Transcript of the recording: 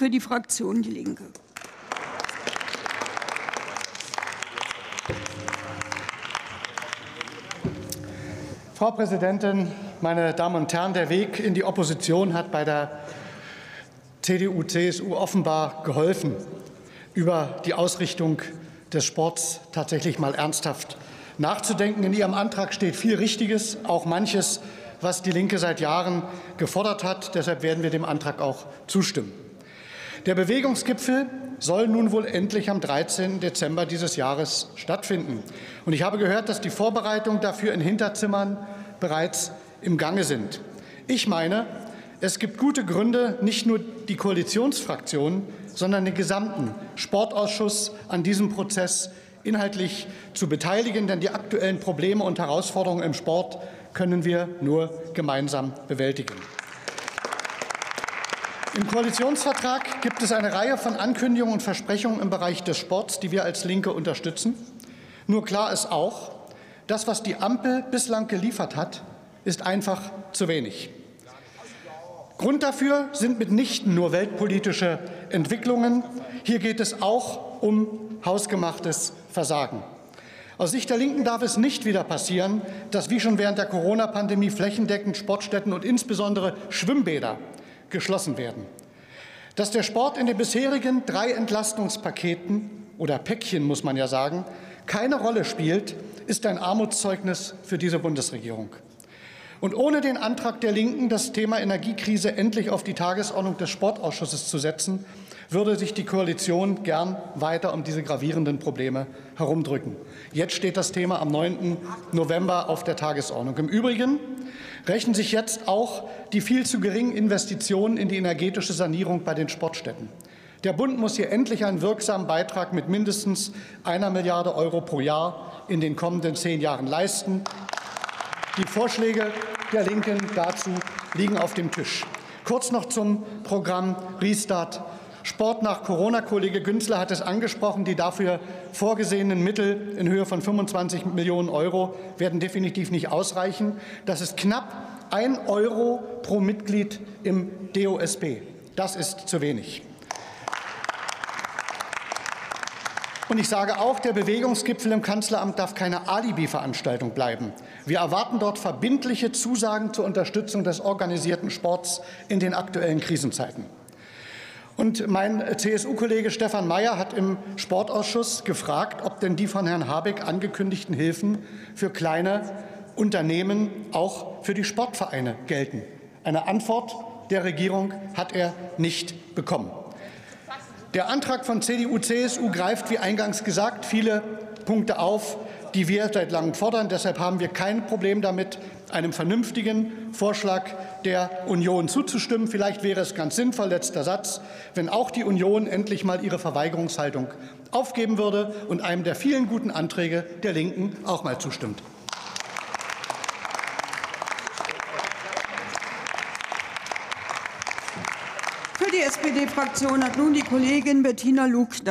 Für die Fraktion Die Linke. Frau Präsidentin, meine Damen und Herren! Der Weg in die Opposition hat bei der CDU, CSU offenbar geholfen, über die Ausrichtung des Sports tatsächlich mal ernsthaft nachzudenken. In Ihrem Antrag steht viel Richtiges, auch manches, was die Linke seit Jahren gefordert hat. Deshalb werden wir dem Antrag auch zustimmen. Der Bewegungsgipfel soll nun wohl endlich am 13. Dezember dieses Jahres stattfinden. Und ich habe gehört, dass die Vorbereitungen dafür in Hinterzimmern bereits im Gange sind. Ich meine, es gibt gute Gründe, nicht nur die Koalitionsfraktionen, sondern den gesamten Sportausschuss an diesem Prozess inhaltlich zu beteiligen. Denn die aktuellen Probleme und Herausforderungen im Sport können wir nur gemeinsam bewältigen. Im Koalitionsvertrag gibt es eine Reihe von Ankündigungen und Versprechungen im Bereich des Sports, die wir als Linke unterstützen. Nur klar ist auch, das, was die Ampel bislang geliefert hat, ist einfach zu wenig. Grund dafür sind mitnichten nur weltpolitische Entwicklungen. Hier geht es auch um hausgemachtes Versagen. Aus Sicht der Linken darf es nicht wieder passieren, dass wie schon während der Corona-Pandemie flächendeckend Sportstätten und insbesondere Schwimmbäder geschlossen werden. Dass der Sport in den bisherigen drei Entlastungspaketen oder Päckchen, muss man ja sagen, keine Rolle spielt, ist ein Armutszeugnis für diese Bundesregierung. Und ohne den Antrag der Linken, das Thema Energiekrise endlich auf die Tagesordnung des Sportausschusses zu setzen, würde sich die Koalition gern weiter um diese gravierenden Probleme herumdrücken. Jetzt steht das Thema am 9. November auf der Tagesordnung. Im Übrigen rechnen sich jetzt auch die viel zu geringen Investitionen in die energetische Sanierung bei den Sportstätten. Der Bund muss hier endlich einen wirksamen Beitrag mit mindestens einer Milliarde Euro pro Jahr in den kommenden zehn Jahren leisten. Die Vorschläge der Linken dazu liegen auf dem Tisch. Kurz noch zum Programm Restart Sport nach Corona. Kollege Günzler hat es angesprochen. Die dafür vorgesehenen Mittel in Höhe von 25 Millionen Euro werden definitiv nicht ausreichen. Das ist knapp ein Euro pro Mitglied im DOSB. Das ist zu wenig. Und ich sage auch, der Bewegungsgipfel im Kanzleramt darf keine Alibi-Veranstaltung bleiben. Wir erwarten dort verbindliche Zusagen zur Unterstützung des organisierten Sports in den aktuellen Krisenzeiten. Und mein CSU-Kollege Stefan Mayer hat im Sportausschuss gefragt, ob denn die von Herrn Habeck angekündigten Hilfen für kleine Unternehmen auch für die Sportvereine gelten. Eine Antwort der Regierung hat er nicht bekommen. Der Antrag von CDU, CSU greift, wie eingangs gesagt, viele Punkte auf, die wir seit langem fordern. Deshalb haben wir kein Problem damit, einem vernünftigen Vorschlag der Union zuzustimmen. Vielleicht wäre es ganz sinnvoll, letzter Satz, wenn auch die Union endlich mal ihre Verweigerungshaltung aufgeben würde und einem der vielen guten Anträge der Linken auch mal zustimmt. Für die SPD-Fraktion hat nun die Kollegin Bettina Luke das